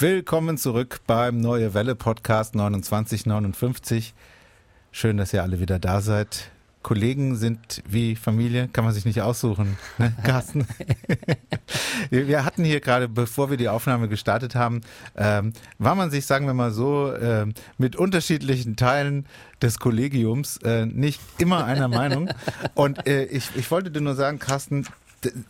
Willkommen zurück beim Neue Welle Podcast 2959. Schön, dass ihr alle wieder da seid. Kollegen sind wie Familie, kann man sich nicht aussuchen, ne, Carsten? wir hatten hier gerade, bevor wir die Aufnahme gestartet haben, ähm, war man sich, sagen wir mal so, äh, mit unterschiedlichen Teilen des Kollegiums äh, nicht immer einer Meinung. Und äh, ich, ich wollte dir nur sagen, Carsten,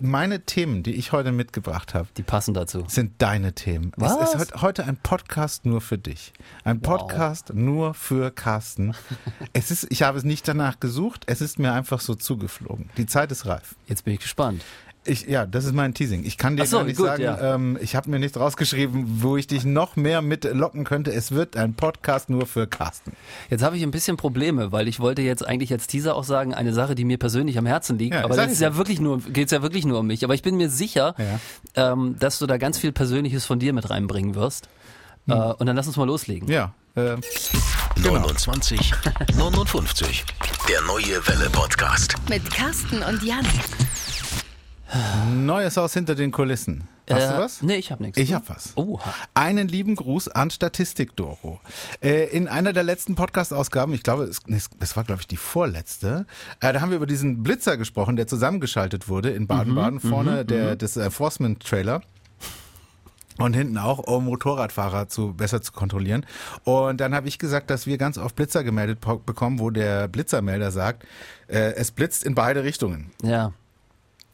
meine Themen, die ich heute mitgebracht habe, die passen dazu, sind deine Themen. Was? Es ist heute ein Podcast nur für dich. Ein Podcast wow. nur für Carsten. es ist, ich habe es nicht danach gesucht, es ist mir einfach so zugeflogen. Die Zeit ist reif. Jetzt bin ich gespannt. Ich, ja, das ist mein Teasing. Ich kann dir so, gar nicht gut, sagen, ja. ähm, ich habe mir nichts rausgeschrieben, wo ich dich noch mehr mitlocken könnte. Es wird ein Podcast nur für Carsten. Jetzt habe ich ein bisschen Probleme, weil ich wollte jetzt eigentlich als Teaser auch sagen, eine Sache, die mir persönlich am Herzen liegt. Ja, aber das ist ja wirklich nur, geht's ja wirklich nur um mich. Aber ich bin mir sicher, ja. ähm, dass du da ganz viel Persönliches von dir mit reinbringen wirst. Hm. Äh, und dann lass uns mal loslegen. Ja. Äh, 29, 59. Der neue Welle Podcast. Mit Carsten und Jan. Neues Haus hinter den Kulissen. Hast äh, du was? Nee, ich habe nichts. Ich habe was. Oha. Einen lieben Gruß an Statistik Doro. Äh, in einer der letzten Podcast-Ausgaben, ich glaube, es, das war, glaube ich, die vorletzte, äh, da haben wir über diesen Blitzer gesprochen, der zusammengeschaltet wurde in Baden-Baden, mhm, vorne mhm, der, mhm. des Enforcement-Trailer und hinten auch, um Motorradfahrer zu besser zu kontrollieren. Und dann habe ich gesagt, dass wir ganz oft Blitzer gemeldet bekommen, wo der Blitzermelder sagt, äh, es blitzt in beide Richtungen. Ja.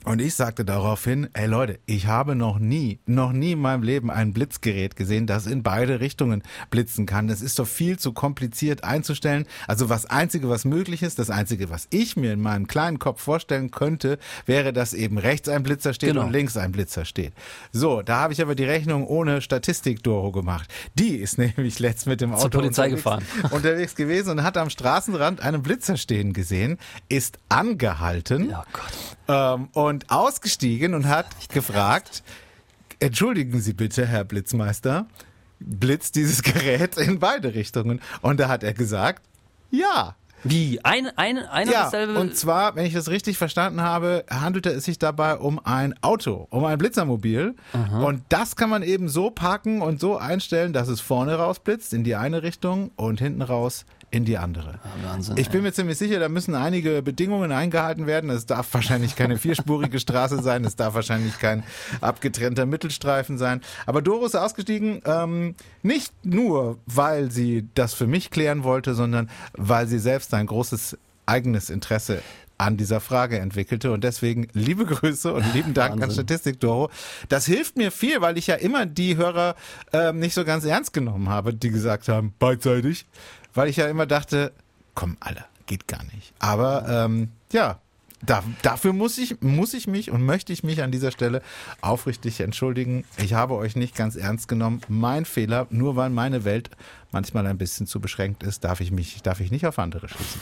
Und ich sagte daraufhin, ey Leute, ich habe noch nie, noch nie in meinem Leben ein Blitzgerät gesehen, das in beide Richtungen blitzen kann. Das ist doch viel zu kompliziert einzustellen. Also was Einzige, was möglich ist, das Einzige, was ich mir in meinem kleinen Kopf vorstellen könnte, wäre, dass eben rechts ein Blitzer steht genau. und links ein Blitzer steht. So, da habe ich aber die Rechnung ohne Statistik-Doro gemacht. Die ist nämlich letzt mit dem Auto Zur Polizei unterwegs, gefahren. unterwegs gewesen und hat am Straßenrand einen Blitzer stehen gesehen, ist angehalten. Ja, Gott. Ähm, und und ausgestiegen und hat gefragt, entschuldigen Sie bitte, Herr Blitzmeister, blitzt dieses Gerät in beide Richtungen? Und da hat er gesagt, ja. Wie? Ein, ein, einer ja, dasselbe? Und zwar, wenn ich das richtig verstanden habe, handelte es sich dabei um ein Auto, um ein Blitzermobil. Aha. Und das kann man eben so parken und so einstellen, dass es vorne raus blitzt in die eine Richtung und hinten raus in die andere. Ja, Wahnsinn, ich bin mir ziemlich sicher, da müssen einige Bedingungen eingehalten werden. Es darf wahrscheinlich keine vierspurige Straße sein, es darf wahrscheinlich kein abgetrennter Mittelstreifen sein. Aber Doro ist ausgestiegen, ähm, nicht nur, weil sie das für mich klären wollte, sondern weil sie selbst ein großes eigenes Interesse an dieser Frage entwickelte. Und deswegen liebe Grüße und lieben Dank Wahnsinn. an Statistik Doro. Das hilft mir viel, weil ich ja immer die Hörer ähm, nicht so ganz ernst genommen habe, die gesagt haben, beidseitig weil ich ja immer dachte, komm, alle, geht gar nicht. Aber ähm, ja, da, dafür muss ich, muss ich mich und möchte ich mich an dieser Stelle aufrichtig entschuldigen. Ich habe euch nicht ganz ernst genommen. Mein Fehler, nur weil meine Welt manchmal ein bisschen zu beschränkt ist, darf ich mich, darf ich nicht auf andere schließen.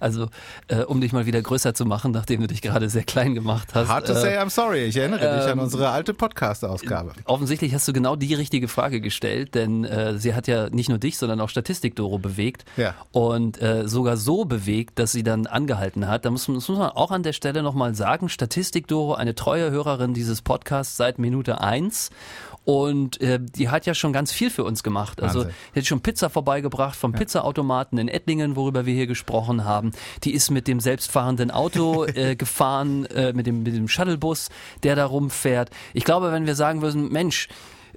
So. Also, äh, um dich mal wieder größer zu machen, nachdem du dich gerade sehr klein gemacht hast. Hard to äh, say I'm sorry. Ich erinnere äh, dich an ähm, unsere alte Podcast-Ausgabe. Offensichtlich hast du genau die richtige Frage gestellt, denn äh, sie hat ja nicht nur dich, sondern auch Statistik-Doro bewegt. Ja. Und äh, sogar so bewegt, dass sie dann angehalten hat. Da muss, muss man auch an der Stelle nochmal sagen, Statistik-Doro, eine treue Hörerin dieses Podcasts seit Minute eins und äh, die hat ja schon ganz viel für uns gemacht. Also Wahnsinn. die hat schon Pizza vorbeigebracht vom ja. Pizzaautomaten in Ettlingen, worüber wir hier gesprochen haben. Die ist mit dem selbstfahrenden Auto äh, gefahren, äh, mit, dem, mit dem Shuttlebus, der da rumfährt. Ich glaube, wenn wir sagen würden, Mensch,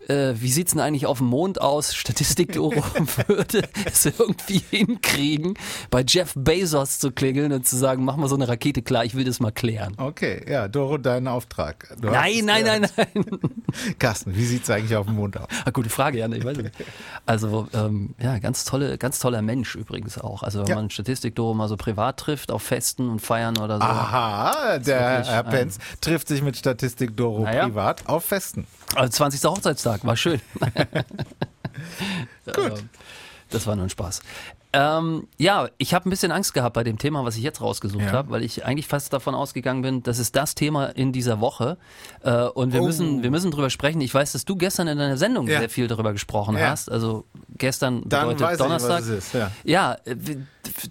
äh, wie sieht's denn eigentlich auf dem Mond aus? Statistik Doro würde es irgendwie hinkriegen, bei Jeff Bezos zu klingeln und zu sagen, mach mal so eine Rakete klar, ich will das mal klären. Okay, ja, Doro, dein Auftrag. Du nein, nein, nein, nein. Carsten, wie sieht's eigentlich auf dem Mond aus? Ah, gute Frage, ja, ich weiß nicht. Also, ähm, ja, ganz tolle, ganz toller Mensch übrigens auch. Also, wenn ja. man Statistik Doro mal so privat trifft, auf Festen und Feiern oder so. Aha, der Herr Penz trifft sich mit Statistik Doro naja. privat auf Festen. Also 20. Hochzeitstag, war schön. Gut. Das war nur ein Spaß. Ähm, ja, ich habe ein bisschen Angst gehabt bei dem Thema, was ich jetzt rausgesucht ja. habe, weil ich eigentlich fast davon ausgegangen bin, das ist das Thema in dieser Woche. Äh, und wir oh. müssen, wir müssen drüber sprechen. Ich weiß, dass du gestern in deiner Sendung ja. sehr viel darüber gesprochen ja. hast. Also gestern Dann bedeutet Donnerstag. Ich. Ja,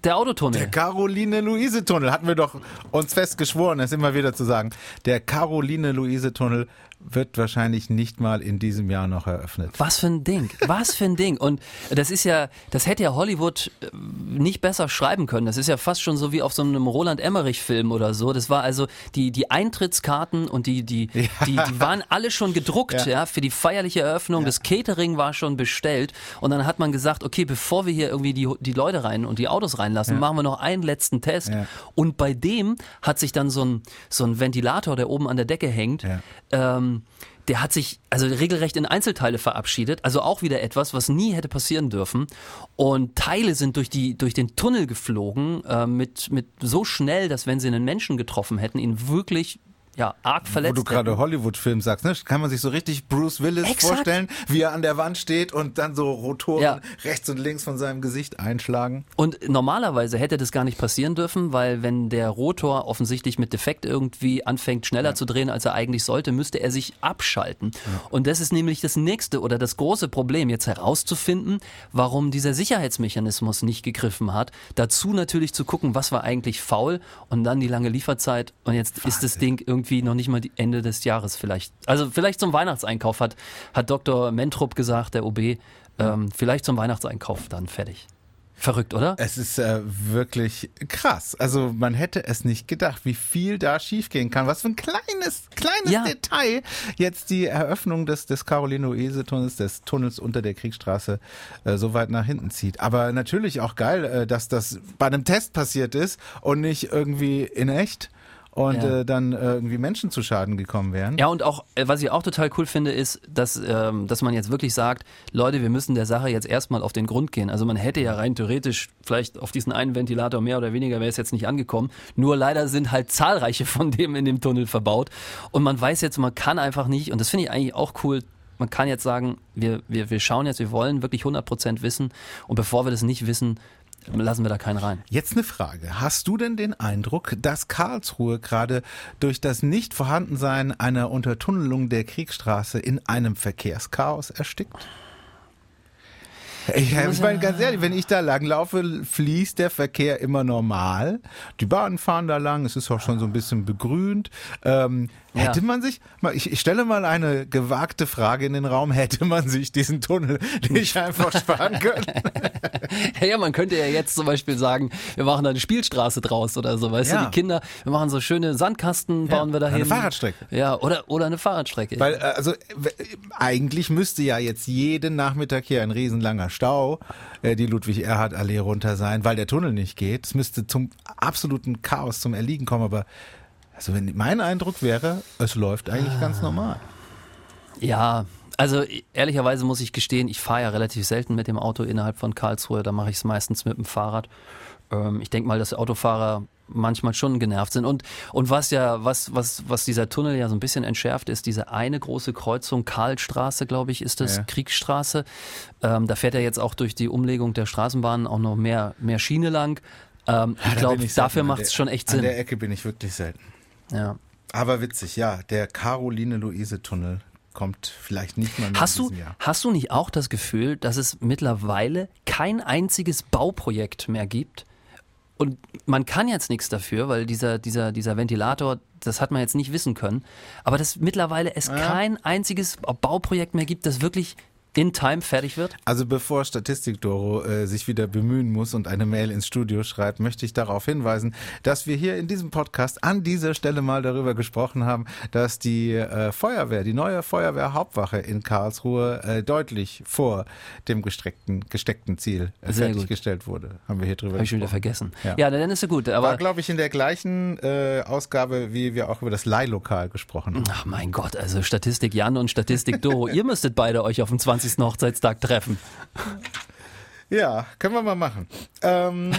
Der Autotunnel. Der Caroline-Luise-Tunnel hatten wir doch uns fest geschworen, das immer wieder zu sagen. Der Caroline-Luise-Tunnel wird wahrscheinlich nicht mal in diesem Jahr noch eröffnet. Was für ein Ding, was für ein Ding. Und das ist ja, das hätte ja Hollywood äh, nicht besser schreiben können. Das ist ja fast schon so wie auf so einem Roland Emmerich-Film oder so. Das war also die, die Eintrittskarten und die, die, die, die waren alle schon gedruckt, ja, Ja. für die feierliche Eröffnung. Das Catering war schon bestellt. Und dann hat man gesagt, okay, bevor wir hier irgendwie die, die Leute rein und die Autos reinlassen, machen wir noch einen letzten Test. Ja. Und bei dem hat sich dann so ein, so ein Ventilator, der oben an der Decke hängt, Ja. Ähm, der hat sich also regelrecht in Einzelteile verabschiedet, also auch wieder etwas, was nie hätte passieren dürfen. Und Teile sind durch die durch den Tunnel geflogen äh, mit mit so schnell, dass wenn sie einen Menschen getroffen hätten, ihn wirklich ja arg Wo verletzt du gerade hätten. Hollywood-Film sagst, ne? kann man sich so richtig Bruce Willis Exakt. vorstellen, wie er an der Wand steht und dann so Rotoren Ja. rechts und links von seinem Gesicht einschlagen. Und normalerweise hätte das gar nicht passieren dürfen, weil wenn der Rotor offensichtlich mit Defekt irgendwie anfängt schneller zu drehen, als er eigentlich sollte, müsste er sich abschalten. Und das ist nämlich das nächste oder das große Problem, jetzt herauszufinden, warum dieser Sicherheitsmechanismus nicht gegriffen hat. Dazu natürlich zu gucken, was war eigentlich faul und dann die lange Lieferzeit. Und jetzt ist das Ding irgendwie noch nicht mal Ende des Jahres vielleicht. Also vielleicht zum Weihnachtseinkauf hat, hat Dr. Mentrup gesagt, der OB, ähm, vielleicht zum Weihnachtseinkauf dann fertig. Verrückt, oder? Es ist äh, wirklich krass. Also man hätte es nicht gedacht, wie viel da schiefgehen kann. Was für ein kleines, kleines Ja. Detail jetzt die Eröffnung des, des Caroline-Oese-Tunnels, des Tunnels unter der Kriegsstraße, äh, so weit nach hinten zieht. Aber natürlich auch geil, äh, dass das bei einem Test passiert ist und nicht irgendwie in echt und Ja. äh, dann äh, irgendwie Menschen zu Schaden gekommen wären. Ja, und auch, äh, was ich auch total cool finde, ist, dass, ähm, dass man jetzt wirklich sagt, Leute, wir müssen der Sache jetzt erstmal auf den Grund gehen. Also man hätte ja rein theoretisch vielleicht auf diesen einen Ventilator mehr oder weniger wäre es jetzt nicht angekommen. Nur leider sind halt zahlreiche von dem in dem Tunnel verbaut. Und man weiß jetzt, man kann einfach nicht, und das finde ich eigentlich auch cool, man kann jetzt sagen, wir, wir, wir schauen jetzt, wir wollen wirklich 100% wissen. Und bevor wir das nicht wissen, lassen wir da keinen rein. Jetzt eine Frage. Hast du denn den Eindruck, dass Karlsruhe gerade durch das Nicht-Vorhandensein einer Untertunnelung der Kriegsstraße in einem Verkehrschaos erstickt? Ich, ich meine ganz ehrlich, wenn ich da lang laufe, fließt der Verkehr immer normal. Die Bahnen fahren da lang, es ist auch schon so ein bisschen begrünt. Ähm, Ja. Hätte man sich, ich, ich stelle mal eine gewagte Frage in den Raum, hätte man sich diesen Tunnel nicht einfach sparen können? Ja, man könnte ja jetzt zum Beispiel sagen, wir machen da eine Spielstraße draus oder so, weißt Ja. du, die Kinder, wir machen so schöne Sandkasten, bauen wir da eine hin. Fahrradstrecke. Ja, oder, oder eine Fahrradstrecke. Weil, äh, also, eigentlich müsste ja jetzt jeden Nachmittag hier ein riesenlanger Stau äh, die Ludwig-Erhard-Allee runter sein, weil der Tunnel nicht geht. Es müsste zum absoluten Chaos, zum Erliegen kommen, aber also wenn mein Eindruck wäre, es läuft eigentlich ganz normal. ja, also ehrlicherweise muss ich gestehen, ich fahre ja relativ selten mit dem Auto innerhalb von Karlsruhe, da mache ich es meistens mit dem Fahrrad. Ähm, ich denke mal, dass Autofahrer manchmal schon genervt sind. Und, und was ja, was, was, was dieser Tunnel ja so ein bisschen entschärft, ist diese eine große Kreuzung, Karlstraße, glaube ich, ist das, Ja. Kriegsstraße. Ähm, da fährt ja jetzt auch durch die Umlegung der Straßenbahnen auch noch mehr, mehr Schiene lang. Ähm, ich Da glaube, dafür macht es schon echt An Sinn. der Ecke bin ich wirklich selten. Ja. Aber witzig, ja, der Caroline-Luise-Tunnel kommt vielleicht nicht mal mehr Hast in du, Jahr. hast du nicht auch das Gefühl, dass es mittlerweile kein einziges Bauprojekt mehr gibt? Und man kann jetzt nichts dafür, weil dieser, dieser, dieser Ventilator, das hat man jetzt nicht wissen können. Aber dass mittlerweile es kein einziges Bauprojekt mehr gibt, das wirklich in Time fertig wird? Also bevor Statistik Doro äh, sich wieder bemühen muss und eine Mail ins Studio schreibt, möchte ich darauf hinweisen, dass wir hier in diesem Podcast an dieser Stelle mal darüber gesprochen haben, dass die äh, Feuerwehr, die neue Feuerwehrhauptwache in Karlsruhe äh, deutlich vor dem gesteckten, gesteckten Ziel äh, fertiggestellt wurde. Haben wir hier drüber Habe ich schon wieder gesprochen. vergessen. Ja. Ja, dann ist ja gut. War, Aber glaube ich, in der gleichen äh, Ausgabe, wie wir auch über das Leihlokal gesprochen haben. Ach mein Gott, also Statistik Jan und Statistik Doro, ihr müsstet beide euch auf dem 20. Hochzeitstag treffen. Ja, können wir mal machen. Ähm,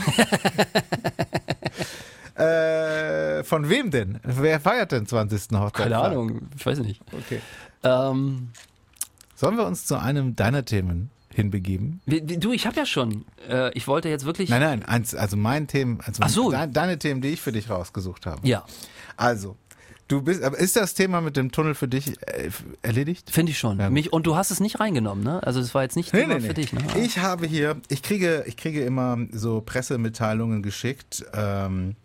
äh, von wem denn? Wer feiert den 20. Hochzeit? Keine Ahnung, ich weiß nicht. Okay. Ähm, Sollen wir uns zu einem deiner Themen hinbegeben? du, ich habe ja schon. Äh, ich wollte jetzt wirklich. Nein, nein, eins, also mein Themen, also so. dein- deine Themen, die ich für dich rausgesucht habe. Ja. Also, Du bist, aber ist das Thema mit dem Tunnel für dich äh, erledigt? Finde ich schon. Ja. Mich, und du hast es nicht reingenommen, ne? Also es war jetzt nicht Thema für dich, ne? Ich habe hier, ich kriege, ich kriege immer so Pressemitteilungen geschickt ähm,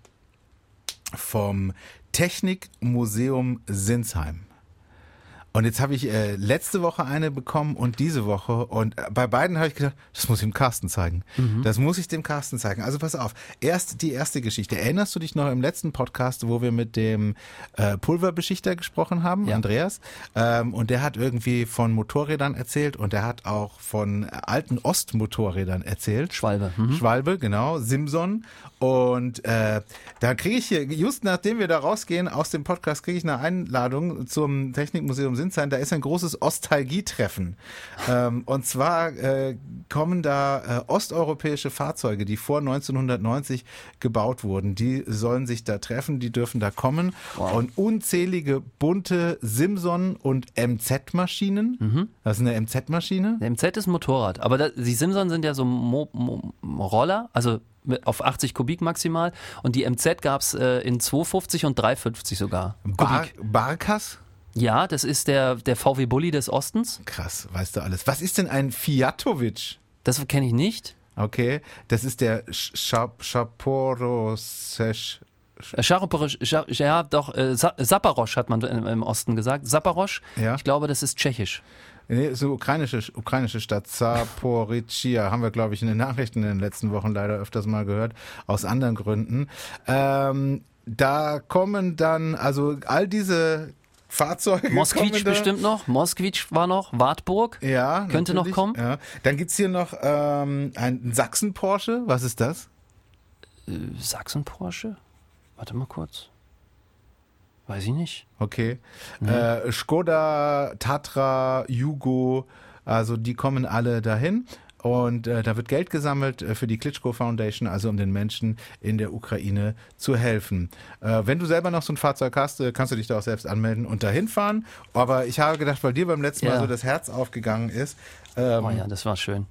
vom Technikmuseum Sinsheim. Und jetzt habe ich äh, letzte Woche eine bekommen und diese Woche. Und äh, bei beiden habe ich gedacht, das muss ich dem Carsten zeigen. Das muss ich dem Carsten zeigen. Also pass auf. Erst die erste Geschichte. Erinnerst du dich noch im letzten Podcast, wo wir mit dem äh, Pulverbeschichter gesprochen haben, Ja. Andreas? Ähm, und der hat irgendwie von Motorrädern erzählt und der hat auch von alten Ostmotorrädern erzählt. Schwalbe. Mhm. Schwalbe, genau, Simson. Und äh, da kriege ich hier, just nachdem wir da rausgehen aus dem Podcast, kriege ich eine Einladung zum Technikmuseum Sinsheim. Da ist ein großes Ostalgie-Treffen. ähm, und zwar äh, kommen da äh, osteuropäische Fahrzeuge, die vor 1990 gebaut wurden. Die sollen sich da treffen, die dürfen da kommen. Und unzählige bunte Simson- und MZ-Maschinen. Das ist eine MZ-Maschine. MZ ist ein Motorrad, aber da, die Simson sind ja so Mo, Mo, Roller, also auf 80 Kubik maximal. Und die MZ gab es äh, in 250 und 350 sogar. Bar Kubik. Barkas? Ja, das ist der, der VW Bulli des Ostens. Krass, weißt du alles. Was ist denn ein Fiatovic? Das kenne ich nicht. Okay, das ist der Schap Schaporosesch. Äh, Scharoporisch, Schar, ja, doch, äh, Sa- Saparosch hat man im, im Osten gesagt. Saparosch, Ja. ich glaube, das ist tschechisch. Nee, so ukrainische, ukrainische Stadt, Zaporizhia, haben wir, glaube ich, in den Nachrichten in den letzten Wochen leider öfters mal gehört, aus anderen Gründen. Ähm, da kommen dann, also all diese Fahrzeuge. Moskwitsch bestimmt noch. Moskwitsch war noch. Wartburg. Ja, Könnte noch kommen. Ja. Dann gibt's hier noch ähm, einen Sachsen-Porsche. Was ist das? Sachsen-Porsche? Warte mal kurz. Weiß ich nicht. Okay. Äh, Skoda, Tatra, Jugo, also die kommen alle dahin. Und äh, da wird Geld gesammelt äh, für die Klitschko Foundation, also um den Menschen in der Ukraine zu helfen. Äh, wenn du selber noch so ein Fahrzeug hast, äh, kannst du dich da auch selbst anmelden und dahin fahren. Aber ich habe gedacht, weil dir beim letzten Mal Ja. so das Herz aufgegangen ist, ähm, Oh ja, das war schön.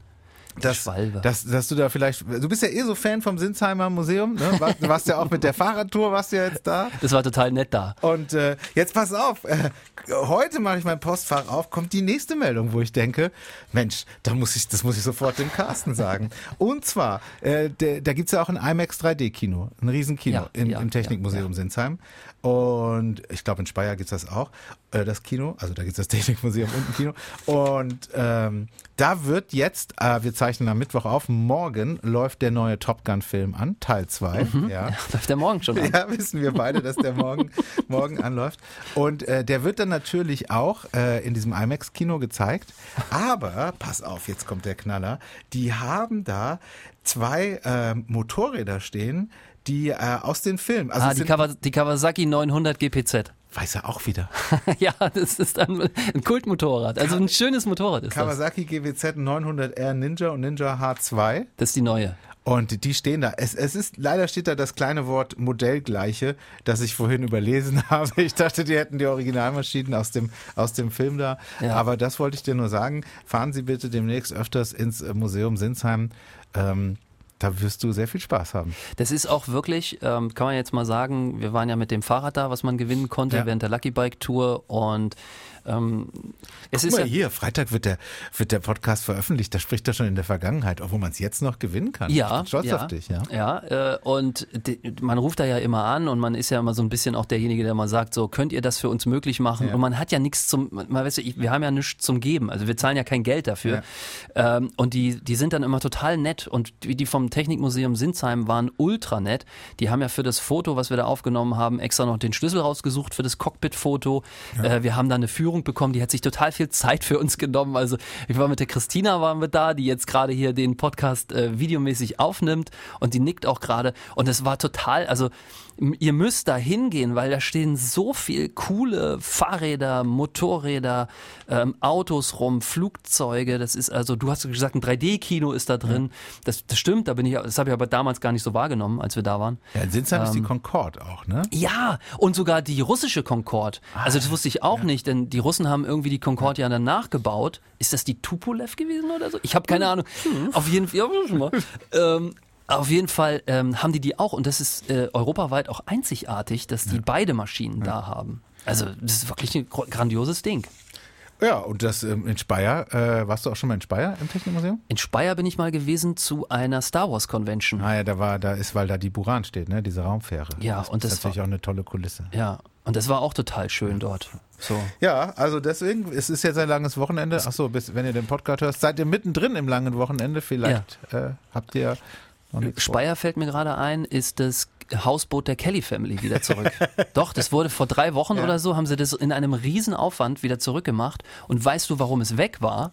Dass, dass, dass du da vielleicht, du bist ja eh so Fan vom Sinsheimer Museum, ne? War- Du warst ja auch mit der Fahrradtour, warst ja jetzt da. Das war total nett da. Und äh, jetzt pass auf, äh, heute mache ich mein Postfach auf, kommt die nächste Meldung, wo ich denke, Mensch, da muss ich, das muss ich sofort dem Carsten sagen. Und zwar, äh, der, da gibt's ja auch ein IMAX 3D-Kino, ein Riesenkino Ja, im, ja, im Technikmuseum ja. Sinsheim. Und ich glaube, in Speyer gibt's das auch, äh, das Kino. Also da gibt's das Technikmuseum und ein Kino. Und ähm, da wird jetzt, äh, wir zeichnen am Mittwoch auf, morgen läuft der neue Top Gun-Film an, Teil 2. Ja. Läuft der morgen schon an. Ja, wissen wir beide, dass der morgen, morgen anläuft. Und äh, der wird dann natürlich auch äh, in diesem IMAX-Kino gezeigt. Aber, pass auf, jetzt kommt der Knaller. Die haben da zwei äh, Motorräder stehen, die äh, aus den Filmen. Also ah, die, sind, Kawa die Kawasaki 900 GPZ. weiß er auch wieder. ja, das ist ein, ein Kultmotorrad. Also ein schönes Motorrad ist das. Kawasaki GWZ 900R Ninja und Ninja H2. Das ist die neue. Und die stehen da. Es, es ist, leider steht da das kleine Wort Modellgleiche, das ich vorhin überlesen habe. Ich dachte, die hätten die Originalmaschinen aus dem, aus dem Film da. Ja. Aber das wollte ich dir nur sagen. Fahren Sie bitte demnächst öfters ins Museum Sinsheim. Ähm, da wirst du sehr viel Spaß haben. Das ist auch wirklich, ähm, kann man jetzt mal sagen, wir waren ja mit dem Fahrrad da, was man gewinnen konnte Ja. während der Lucky Bike Tour und ähm, es Guck ist mal ja, hier, Freitag wird der, wird der Podcast veröffentlicht. Da spricht er schon in der Vergangenheit, obwohl man es jetzt noch gewinnen kann. Ja, ich bin stolz ja, auf dich, ja. Ja, äh, und man ruft da ja immer an und man ist ja immer so ein bisschen auch derjenige, der mal sagt, so könnt ihr das für uns möglich machen? Ja. Und man hat ja nichts zum, man ich, wir haben ja nichts zum Geben, also wir zahlen ja kein Geld dafür. Ähm, und die, die sind dann immer total nett und die, die vom Technikmuseum Sinsheim waren ultra nett. Die haben ja für das Foto, was wir da aufgenommen haben, extra noch den Schlüssel rausgesucht für das Cockpit-Foto. Äh, wir haben da eine Führung bekommen, die hat sich total viel Zeit für uns genommen. Also ich war mit der Christina waren wir da, die jetzt gerade hier den Podcast äh, videomäßig aufnimmt und die nickt auch gerade und es war total, also ihr müsst da hingehen, weil da stehen so viel coole Fahrräder, Motorräder, ähm, Autos rum, Flugzeuge. Das ist also, du hast gesagt, ein 3D-Kino ist da drin. Das, das stimmt, da bin ich, das habe ich aber damals gar nicht so wahrgenommen, als wir da waren. Ja, in Sinsheim ist die Ähm, Concorde auch, ne? Ja, und sogar die russische Concorde. Also das wusste ich auch nicht, denn die Russen haben irgendwie die Concorde ja dann nachgebaut. Ist das die Tupolev gewesen oder so? Ich habe keine Ahnung. Auf jeden Fall, ja, mal. ähm, Auf jeden Fall ähm, haben die die auch und das ist äh, europaweit auch einzigartig, dass die beide Maschinen da haben. Also das ist wirklich ein grandioses Ding. Ja, und das ähm, in Speyer, äh, warst du auch schon mal in Speyer im Technikmuseum? In Speyer bin ich mal gewesen zu einer Star Wars Convention. Ah ja, da war, da ist, weil da die Buran steht, ne, diese Raumfähre. Ja, das und ist das natürlich war- auch eine tolle Kulisse. Ja, und das war auch total schön dort. So. Ja, also deswegen, es ist jetzt ein langes Wochenende. Ach so, bis, wenn ihr den Podcast hört, seid ihr mittendrin im langen Wochenende. Vielleicht äh, habt ihr. Speyer fällt mir gerade ein, ist das Hausboot der Kelly Family wieder zurück. Doch, das wurde vor drei Wochen Ja. oder so, haben sie das in einem Riesenaufwand wieder zurückgemacht. Und weißt du, warum es weg war?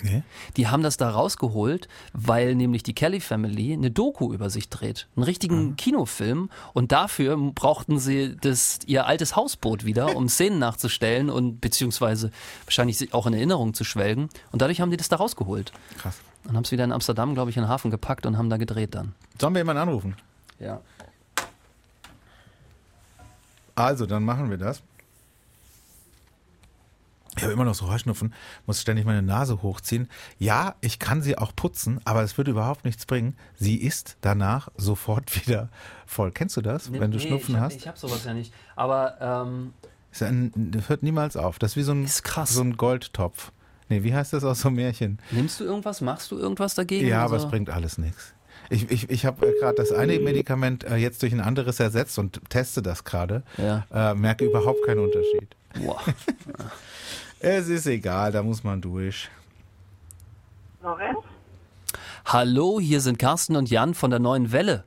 Nee? Die haben das da rausgeholt, weil nämlich die Kelly Family eine Doku über sich dreht. Einen richtigen Kinofilm. Und dafür brauchten sie das, ihr altes Hausboot wieder, um Szenen nachzustellen und beziehungsweise wahrscheinlich auch in Erinnerung zu schwelgen. Und dadurch haben die das da rausgeholt. Krass. Und haben es wieder in Amsterdam, glaube ich, in den Hafen gepackt und haben da gedreht dann. Sollen wir jemanden anrufen? Ja. Also, dann machen wir das. Ich habe immer noch so Heuschnupfen, muss ständig meine Nase hochziehen. Ja, ich kann sie auch putzen, aber es würde überhaupt nichts bringen. Sie ist danach sofort wieder voll. Kennst du das, wenn du Schnupfen ich hab, hast? Ich habe sowas ja nicht. Aber ähm, Ist ein, das hört niemals auf. Das ist wie so ein, Ist krass. so ein Goldtopf. Nee, wie heißt das aus so einem Märchen? nimmst du irgendwas? Machst du irgendwas dagegen? Ja, aber es bringt alles nichts. Ich, ich, ich habe gerade das eine Medikament äh, jetzt durch ein anderes ersetzt und teste das gerade. Ja. Äh, merke überhaupt keinen Unterschied. Boah. Es ist egal, da muss man durch. Lorenz? Hallo, hier sind Carsten und Jan von der Neuen Welle.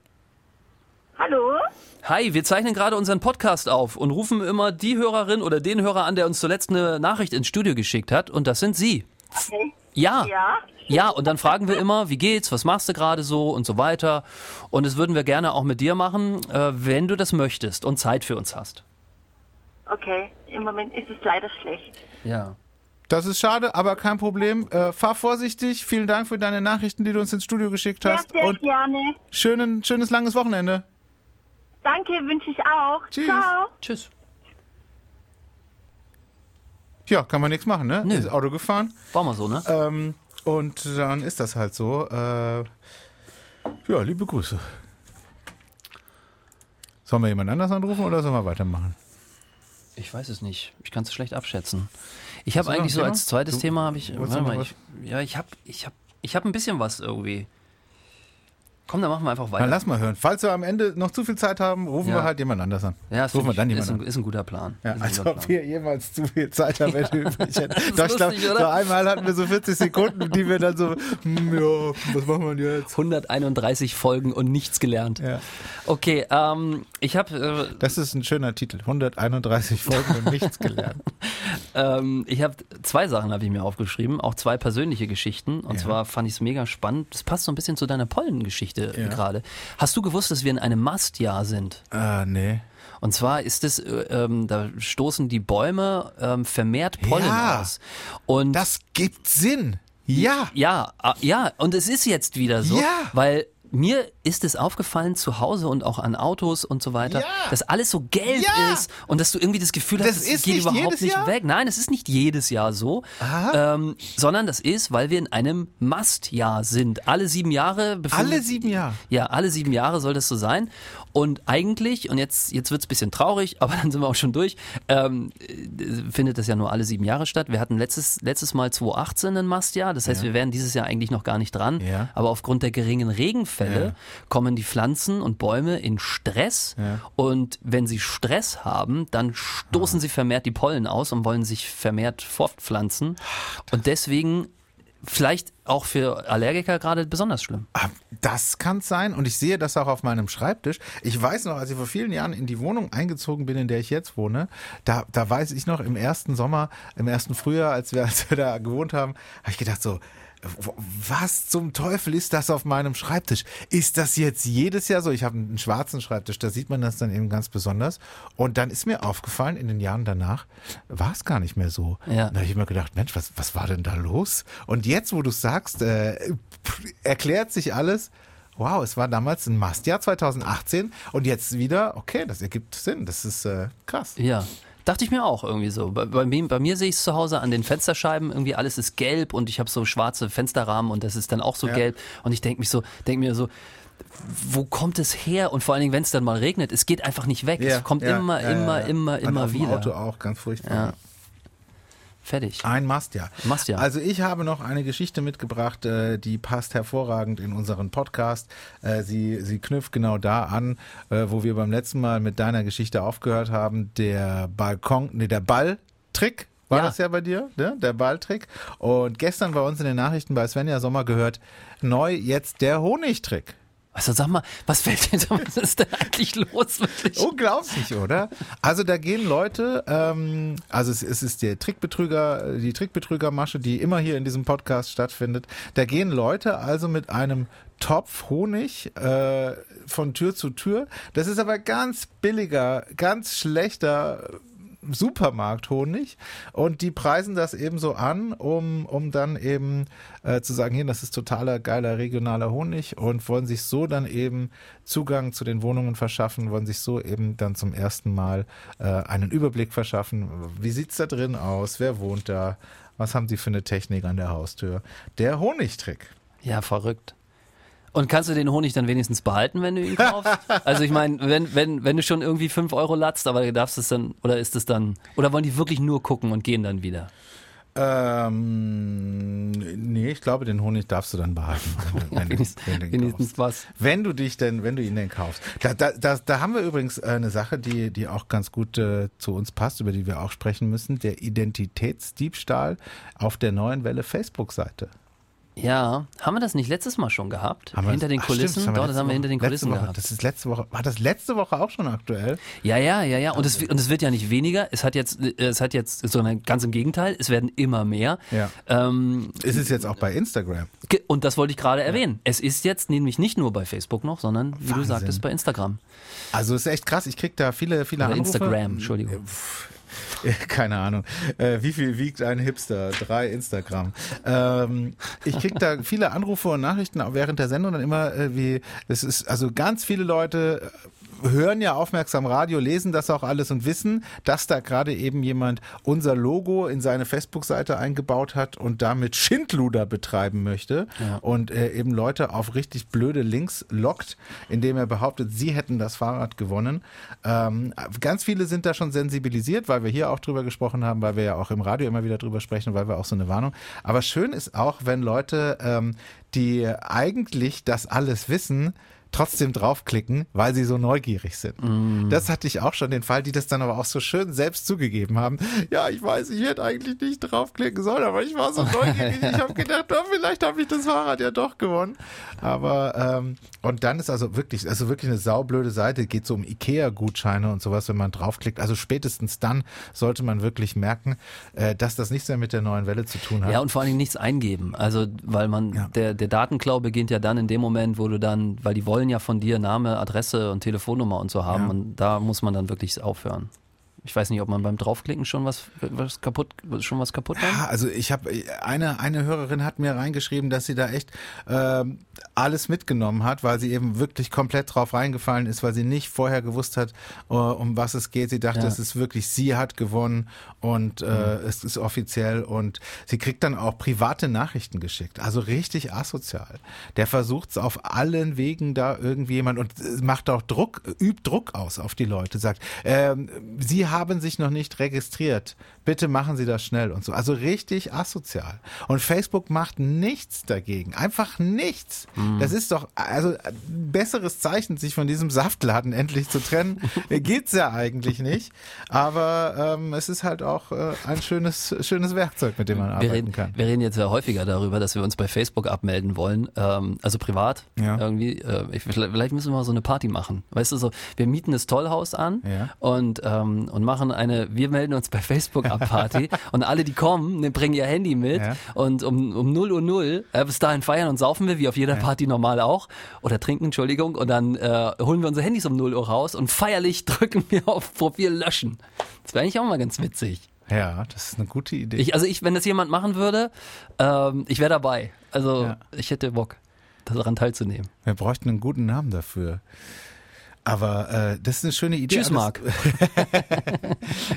Hallo? Hi, wir zeichnen gerade unseren Podcast auf und rufen immer die Hörerin oder den Hörer an, der uns zuletzt eine Nachricht ins Studio geschickt hat. Und das sind Sie. Okay. Ja. Ja? Ja, und dann fragen wir immer, wie geht's, was machst du gerade so und so weiter. Und das würden wir gerne auch mit dir machen, äh, wenn du das möchtest und Zeit für uns hast. Okay. Im Moment ist es leider schlecht. Ja. Das ist schade, aber kein Problem. Äh, fahr vorsichtig. Vielen Dank für deine Nachrichten, die du uns ins Studio geschickt Ja, hast. sehr Und gerne. schönen, schönes langes Wochenende. Danke, wünsche ich auch. Tschüss. Ciao. Tschüss. Ja, kann man nichts machen, ne? Nö. Ist Auto gefahren. War mal so, ne? Ähm, und dann ist das halt so. Äh, ja, liebe Grüße. Sollen wir jemand anders anrufen oder sollen wir weitermachen? Ich weiß es nicht. Ich kann es schlecht abschätzen. Ich habe eigentlich so Thema? als zweites Du- Thema habe ich. Warte mal, ich ja, ich habe ich hab, ich hab ein bisschen was irgendwie. Komm, dann machen wir einfach Dann weiter. lass mal hören. Falls wir am Ende noch zu viel Zeit haben, rufen Ja. wir halt jemand anders an. ja, rufen wir dann jemand ist, an. ein, ist ein guter Plan. Ja, als ob Plan. wir jemals zu viel Zeit haben, wenn wir übrig hätten. Doch, ich glaube, lustig, oder? so einmal hatten wir so 40 Sekunden, die wir dann so, hm, ja, was machen wir jetzt? 131 Folgen und nichts gelernt. Ja. Okay, ähm, ich habe äh, Das ist ein schöner Titel. 131 Folgen und nichts gelernt. ähm, ich habe zwei Sachen habe ich mir aufgeschrieben, auch zwei persönliche Geschichten. Und zwar fand ich es mega spannend. Das passt so ein bisschen zu deiner Pollengeschichte Ja. gerade. Hast du gewusst, dass wir in einem Mastjahr sind? äh, nee. Und zwar ist es, äh, ähm, da stoßen die Bäume ähm, vermehrt Pollen Ja. aus. Und Das gibt Sinn. Ja. ja, ah, ja, und es ist jetzt wieder so, Ja. weil mir ist es aufgefallen zu Hause und auch an Autos und so weiter, Ja. dass alles so gelb Ja. ist und dass du irgendwie das Gefühl hast, es geht nicht überhaupt nicht Jahr? weg. Nein, es ist nicht jedes Jahr so, ähm, sondern das ist, weil wir in einem Mastjahr sind. Alle sieben Jahre Alle sieben Jahre. ja, alle sieben Jahre soll das so sein. Und eigentlich, und jetzt, jetzt wird's ein bisschen traurig, aber dann sind wir auch schon durch, ähm, äh, findet das ja nur alle sieben Jahre statt. Wir hatten letztes, letztes Mal 2018 ein Mastjahr, das heißt, wir wären dieses Jahr eigentlich noch gar nicht dran. Ja. Aber aufgrund der geringen Regenfälle Ja. kommen die Pflanzen und Bäume in Stress. Ja. Und wenn sie Stress haben, dann stoßen sie vermehrt die Pollen aus und wollen sich vermehrt fortpflanzen. Und deswegen vielleicht auch für Allergiker gerade besonders schlimm. Ah, Das kann sein und ich sehe das auch auf meinem Schreibtisch. Ich weiß noch, als ich vor vielen Jahren in die Wohnung eingezogen bin, in der ich jetzt wohne, da, da weiß ich noch, im ersten Sommer, im ersten Frühjahr, als wir, als wir da gewohnt haben, habe ich gedacht so, was zum Teufel ist das auf meinem Schreibtisch? Ist das jetzt jedes Jahr so? Ich habe einen schwarzen Schreibtisch, da sieht man das dann eben ganz besonders. Und dann ist mir aufgefallen, in den Jahren danach war es gar nicht mehr so. Ja. Da habe ich mir gedacht, Mensch, was, was war denn da los? Und jetzt, wo du sagst, äh, erklärt sich alles. Wow, es war damals ein Mastjahr 2018 und jetzt wieder, okay, das ergibt Sinn. Das ist äh, krass. Ja. Dachte ich mir auch irgendwie so. Bei, bei, mir, bei mir sehe ich es zu Hause an den Fensterscheiben, irgendwie alles ist gelb und ich habe so schwarze Fensterrahmen und das ist dann auch so Ja. gelb. Und ich denke mich so, denke mir so, wo kommt es her? Und vor allen Dingen, wenn es dann mal regnet, es geht einfach nicht weg. es kommt ja, immer, ja, immer, ja. immer, immer dem wieder. Auto auch, ganz furchtbar. Fertig. Ein Mast, ja. Must ja. Also ich habe noch eine Geschichte mitgebracht, äh, die passt hervorragend in unseren Podcast. Äh, sie, sie knüpft genau da an, äh, wo wir beim letzten Mal mit deiner Geschichte aufgehört haben. Der Balkon, nee, der Balltrick war Ja. das ja bei dir, ne? der Balltrick. Und gestern bei uns in den Nachrichten bei Svenja Sommer gehört, neu jetzt der Honigtrick. Also sag mal, was fällt dir da, was ist denn eigentlich los? Wirklich? Unglaublich, oder? Also da gehen Leute, ähm, also es, es ist der Trickbetrüger, die Trickbetrügermasche, die immer hier in diesem Podcast stattfindet. Da gehen Leute also mit einem Topf Honig äh, von Tür zu Tür. Das ist aber ganz billiger, ganz schlechter Supermarkthonig und die preisen das eben so an, um, um dann eben äh, zu sagen, hier, das ist totaler geiler regionaler Honig und wollen sich so dann eben Zugang zu den Wohnungen verschaffen, wollen sich so eben dann zum ersten Mal äh, einen Überblick verschaffen. Wie sieht's da drin aus? Wer wohnt da? Was haben sie für eine Technik an der Haustür? Der Honigtrick. Ja, verrückt. Und kannst du den Honig dann wenigstens behalten, wenn du ihn kaufst? also ich meine, wenn, wenn, wenn du schon irgendwie 5 Euro latzt, aber du darfst es dann, oder ist es dann, oder wollen die wirklich nur gucken und gehen dann wieder? Ähm, nee, ich glaube, den Honig darfst du dann behalten. wenn, du- Wenigstens, wenn du ihn kaufst. wenigstens was. Wenn du dich denn, wenn du ihn denn kaufst. Da, da, da, da haben wir übrigens eine Sache, die, die auch ganz gut äh, zu uns passt, über die wir auch sprechen müssen. Der Identitätsdiebstahl auf der neuen Welle Facebook-Seite. Ja, haben wir das nicht letztes Mal schon gehabt? Haben hinter das- den Ach, stimmt, Kulissen? Doch, das haben wir hinter den Kulissen Woche, gehabt. Das ist letzte Woche, war das letzte Woche auch schon aktuell? Ja, ja, ja, ja. Und es, und es wird ja nicht weniger. Es hat jetzt, es hat jetzt, sondern ganz im Gegenteil, es werden immer mehr. Ja. Ähm, Ist es jetzt auch bei Instagram? und das wollte ich gerade erwähnen. Es ist jetzt nämlich nicht nur bei Facebook noch, sondern wie du Wahnsinn. sagtest, bei Instagram. Also ist echt krass. Ich krieg da viele, viele Oder Anrufe. Instagram, Entschuldigung. Keine Ahnung. Äh, wie viel wiegt ein Hipster? Drei Instagram. Ähm, ich krieg da viele Anrufe und Nachrichten während der Sendung dann immer, äh, wie, es ist, also ganz viele Leute hören ja aufmerksam Radio, lesen das auch alles und wissen, dass da gerade eben jemand unser Logo in seine Facebook-Seite eingebaut hat und damit Schindluder betreiben möchte Ja. und äh, eben Leute auf richtig blöde Links lockt, indem er behauptet, sie hätten das Fahrrad gewonnen. Ähm, ganz viele sind da schon sensibilisiert, weil wir hier auch drüber gesprochen haben, weil wir ja auch im Radio immer wieder drüber sprechen, weil wir auch so eine Warnung. Aber schön ist auch, wenn Leute, ähm, die eigentlich das alles wissen, trotzdem draufklicken, weil sie so neugierig sind. Das hatte ich auch schon den Fall, die das dann aber auch so schön selbst zugegeben haben. Ja, ich weiß, ich hätte eigentlich nicht draufklicken sollen, aber ich war so neugierig. Ich habe gedacht, oh, vielleicht habe ich das Fahrrad ja doch gewonnen. Aber ähm, und dann ist also wirklich, also wirklich eine saublöde Seite, geht so um Ikea-Gutscheine und sowas, wenn man draufklickt. Also spätestens dann sollte man wirklich merken, äh, dass das nichts mehr mit der neuen Welle zu tun hat. Ja, und vor allen Dingen nichts eingeben. Also, weil man, Ja. der, der Datenklau beginnt ja dann in dem Moment, wo du dann, weil die wollen ja von dir Name, Adresse und Telefonnummer und so haben Ja. und da muss man dann wirklich aufhören. Ich weiß nicht, ob man beim Draufklicken schon was, was kaputt, schon was kaputt Ja, war. also ich habe eine eine Hörerin hat mir reingeschrieben, dass sie da echt ähm, alles mitgenommen hat, weil sie eben wirklich komplett drauf reingefallen ist, weil sie nicht vorher gewusst hat, äh, um was es geht. Sie dachte, Ja. es ist wirklich sie hat gewonnen und äh, es ist offiziell und sie kriegt dann auch private Nachrichten geschickt, also richtig asozial. Der versucht es auf allen Wegen da irgendwie jemand und äh, macht auch Druck, übt Druck aus auf die Leute, sagt, ähm, sie haben sich noch nicht registriert, bitte machen Sie das schnell und so. Also richtig asozial. Und Facebook macht nichts dagegen, einfach nichts. Das ist doch also ein besseres Zeichen, sich von diesem Saftladen endlich zu trennen, geht's ja eigentlich nicht. Aber ähm, es ist halt auch äh, ein schönes schönes Werkzeug, mit dem man Wir arbeiten reden, kann. wir reden jetzt ja häufiger darüber, dass wir uns bei Facebook abmelden wollen, ähm, also privat Ja. irgendwie. Äh, ich, vielleicht müssen wir mal so eine Party machen. Weißt du, so wir mieten das Tollhaus an Ja. und ähm, und machen eine, wir melden uns bei Facebook ab Party und alle, die kommen, ne, bringen ihr Handy mit Ja. und um um 0 Uhr 0 äh, bis dahin feiern und saufen wir wie auf jeder Party normal auch oder trinken, Entschuldigung, und dann äh, holen wir unsere Handys um 0 Uhr raus und feierlich drücken wir auf Profil löschen. Das wäre eigentlich auch mal ganz witzig. Ja, das ist eine gute Idee. Ich, also ich, wenn das jemand machen würde, ähm, ich wäre dabei. Also Ja. ich hätte Bock, daran teilzunehmen. Wir bräuchten einen guten Namen dafür. Aber äh, das ist eine schöne Idee. Tschüss, Marc.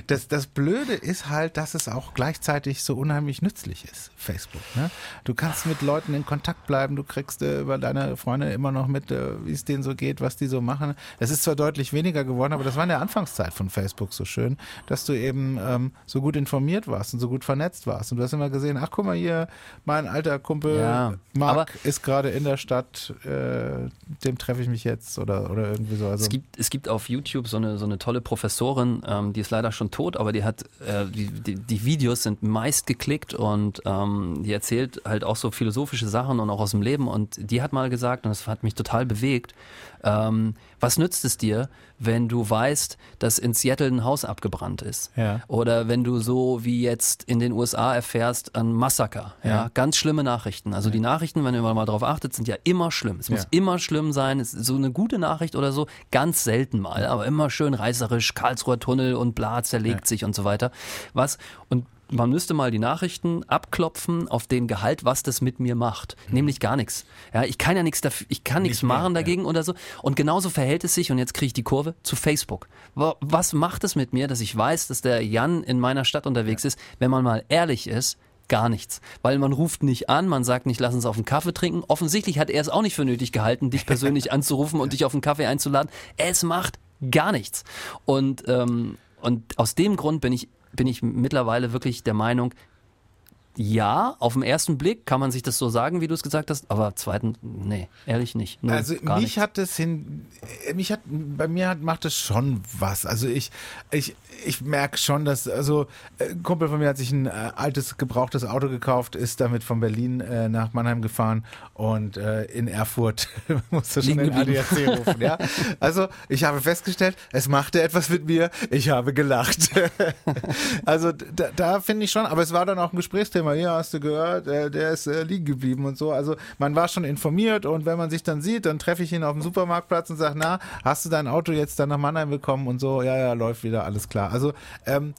Das, das, Blöde ist halt, dass es auch gleichzeitig so unheimlich nützlich ist, Facebook. Ne? Du kannst mit Leuten in Kontakt bleiben, du kriegst äh, über deine Freunde immer noch mit, äh, wie es denen so geht, was die so machen. Es ist zwar deutlich weniger geworden, aber das war in der Anfangszeit von Facebook so schön, dass du eben ähm, so gut informiert warst und so gut vernetzt warst. Und du hast immer gesehen, ach guck mal hier, mein alter Kumpel Ja, Marc ist gerade in der Stadt, äh, dem treffe ich mich jetzt oder, oder irgendwie so. Also, Es gibt, es gibt auf YouTube so eine, so eine tolle Professorin, ähm, die ist leider schon tot, aber die hat, äh, die, die, die Videos sind meist geklickt und ähm, die erzählt halt auch so philosophische Sachen und auch aus dem Leben. Und die hat mal gesagt, und das hat mich total bewegt, ähm, was nützt es dir, wenn du weißt, dass in Seattle ein Haus abgebrannt ist? Ja. Oder wenn du so wie jetzt in den USA erfährst, ein Massaker. Ja, Ja. ganz schlimme Nachrichten. Also die Nachrichten, wenn ihr mal drauf achtet, sind ja immer schlimm. Es muss Ja. immer schlimm sein. So eine gute Nachricht oder so, ganz selten mal, aber immer schön reißerisch, Karlsruher Tunnel und bla zerlegt sich und so weiter. Was? Und man müsste mal die Nachrichten abklopfen auf den Gehalt, was das mit mir macht. Nämlich gar nichts. Ja, ich kann ja nichts dafür, ich kann nichts mehr, machen ja. dagegen oder so. Und genauso verhält es sich, und jetzt kriege ich die Kurve, zu Facebook. Wa- Was macht es mit mir, dass ich weiß, dass der Jan in meiner Stadt unterwegs ist, wenn man mal ehrlich ist, gar nichts. Weil man ruft nicht an, man sagt nicht, lass uns auf einen Kaffee trinken. Offensichtlich hat er es auch nicht für nötig gehalten, dich persönlich anzurufen und dich auf einen Kaffee einzuladen. Es macht gar nichts. Und, ähm, und aus dem Grund bin ich, bin ich mittlerweile wirklich der Meinung, ja, auf den ersten Blick kann man sich das so sagen, wie du es gesagt hast, aber zweiten, nee, ehrlich nicht. Null, Also mich nichts. hat das hin, äh, mich hat, bei mir hat, macht das schon was. Also ich, ich, ich merke schon, dass, also äh, ein Kumpel von mir hat sich ein äh, altes, gebrauchtes Auto gekauft, ist damit von Berlin äh, nach Mannheim gefahren und äh, in Erfurt musste schon den. ADAC rufen. Ja? Also ich habe festgestellt, es machte etwas mit mir, ich habe gelacht. also da, da finde ich schon, aber es war dann auch ein Gesprächsthema. Ja, hast du gehört, äh, der ist äh, liegen geblieben und so. Also man war schon informiert und wenn man sich dann sieht, dann treffe ich ihn auf dem Supermarktplatz und sage, na, hast du dein Auto jetzt dann nach Mannheim bekommen und so? Ja, ja, läuft wieder, alles klar. Also ähm,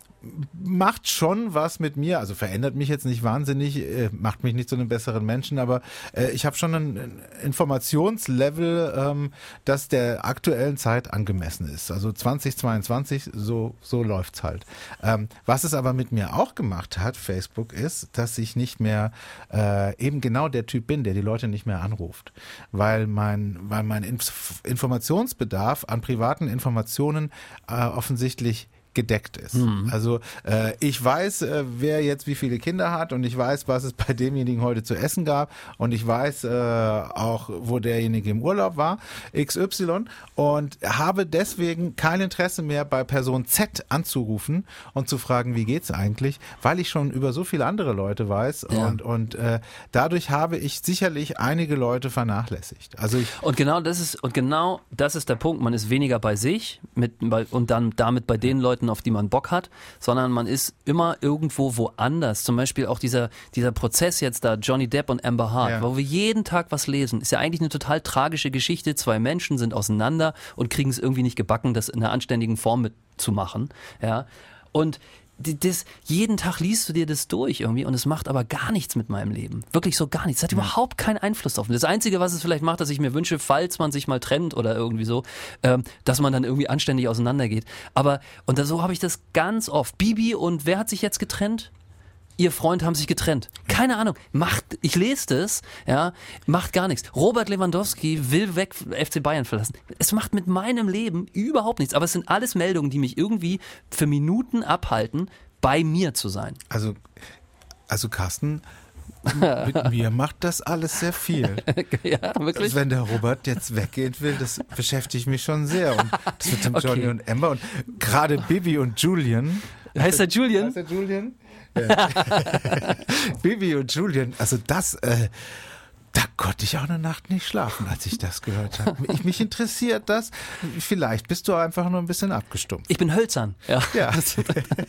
macht schon was mit mir, also verändert mich jetzt nicht wahnsinnig, äh, macht mich nicht zu einem besseren Menschen, aber äh, ich habe schon ein, Informationslevel, ähm, das der aktuellen Zeit angemessen ist. Also 2022, so, so läuft's halt. Ähm, was es aber mit mir auch gemacht hat, Facebook, ist, dass ich nicht mehr äh, eben genau der Typ bin, der die Leute nicht mehr anruft. Weil mein, weil mein Inf Informationsbedarf an privaten Informationen äh, offensichtlich gedeckt ist. Also äh, ich weiß, äh, wer jetzt wie viele Kinder hat und ich weiß, was es bei demjenigen heute zu essen gab und ich weiß äh, auch, wo derjenige im Urlaub war, XY und habe deswegen kein Interesse mehr bei Person Z anzurufen und zu fragen, wie geht's eigentlich, weil ich schon über so viele andere Leute weiß Ja. und und äh, dadurch habe ich sicherlich einige Leute vernachlässigt. Also ich Und genau das ist und genau das ist der Punkt. Man ist weniger bei sich mit bei, und dann damit bei den Leuten, auf die man Bock hat, sondern man ist immer irgendwo woanders. Zum Beispiel auch dieser dieser Prozess jetzt da Johnny Depp und Amber Hart, Ja. wo wir jeden Tag was lesen, ist ja eigentlich eine total tragische Geschichte. Zwei Menschen sind auseinander und kriegen es irgendwie nicht gebacken, das in einer anständigen Form mitzumachen. Ja und das, jeden Tag liest du dir das durch irgendwie und es macht aber gar nichts mit meinem Leben. Wirklich so gar nichts. Es hat überhaupt keinen Einfluss auf mich. Das Einzige, was es vielleicht macht, dass ich mir wünsche, falls man sich mal trennt oder irgendwie so, ähm, dass man dann irgendwie anständig auseinandergeht. Aber, und da, so habe ich das ganz oft. Bibi und wer hat sich jetzt getrennt? Ihr Freund haben sich getrennt. Keine Ahnung. Macht, ich lese das, ja, macht gar nichts. Robert Lewandowski will weg FC Bayern verlassen. Es macht mit meinem Leben überhaupt nichts. Aber es sind alles Meldungen, die mich irgendwie für Minuten abhalten, bei mir zu sein. Also, also Carsten, mit mir macht das alles sehr viel. ja, wirklich? Wenn der Robert jetzt weggehen will, das beschäftigt mich schon sehr. Und das mit dem Okay. Johnny und Amber und gerade Bibi und Julian. Heißt er Julian? Heißt er Julian? Bibi und Julian, also das, äh, da konnte ich auch eine Nacht nicht schlafen, als ich das gehört habe. Ich, mich interessiert das. Vielleicht bist du einfach nur ein bisschen abgestumpft. Ich bin hölzern. Ja. Ja.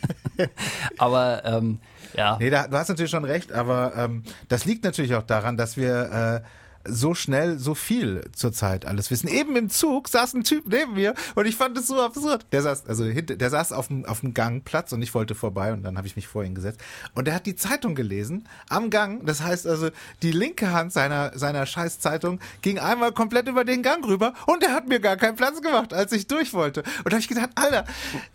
Aber ähm, ja. Nee, da, du hast natürlich schon recht, aber ähm, das liegt natürlich auch daran, dass wir so schnell so viel zurzeit alles wissen. Eben im Zug saß ein Typ neben mir und ich fand es so absurd. Der saß, also hinter, der saß auf dem, auf dem Gangplatz und ich wollte vorbei und dann habe ich mich vor ihn gesetzt. Und der hat die Zeitung gelesen am Gang. Das heißt also, die linke Hand seiner, seiner Scheißzeitung ging einmal komplett über den Gang rüber und er hat mir gar keinen Platz gemacht, als ich durch wollte. Und da habe ich gedacht, Alter,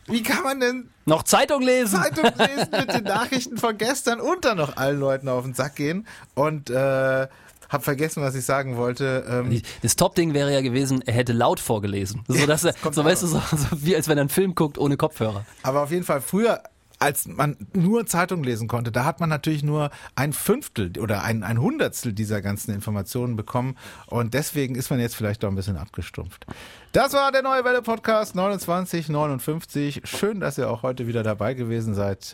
wie kann man denn Noch Zeitung lesen. Zeitung lesen mit den Nachrichten von gestern und dann noch allen Leuten auf den Sack gehen und äh, hab vergessen, was ich sagen wollte. Ähm, Das Top-Ding wäre ja gewesen, er hätte laut vorgelesen. So, dass er, kommt so weißt du, so, so wie als wenn er einen Film guckt ohne Kopfhörer. aber auf jeden Fall früher als man nur Zeitung lesen konnte, da hat man natürlich nur ein Fünftel oder ein, ein Hundertstel dieser ganzen Informationen bekommen und deswegen ist man jetzt vielleicht doch ein bisschen abgestumpft. Das war der Neue Welle Podcast 2959. Schön, dass ihr auch heute wieder dabei gewesen seid.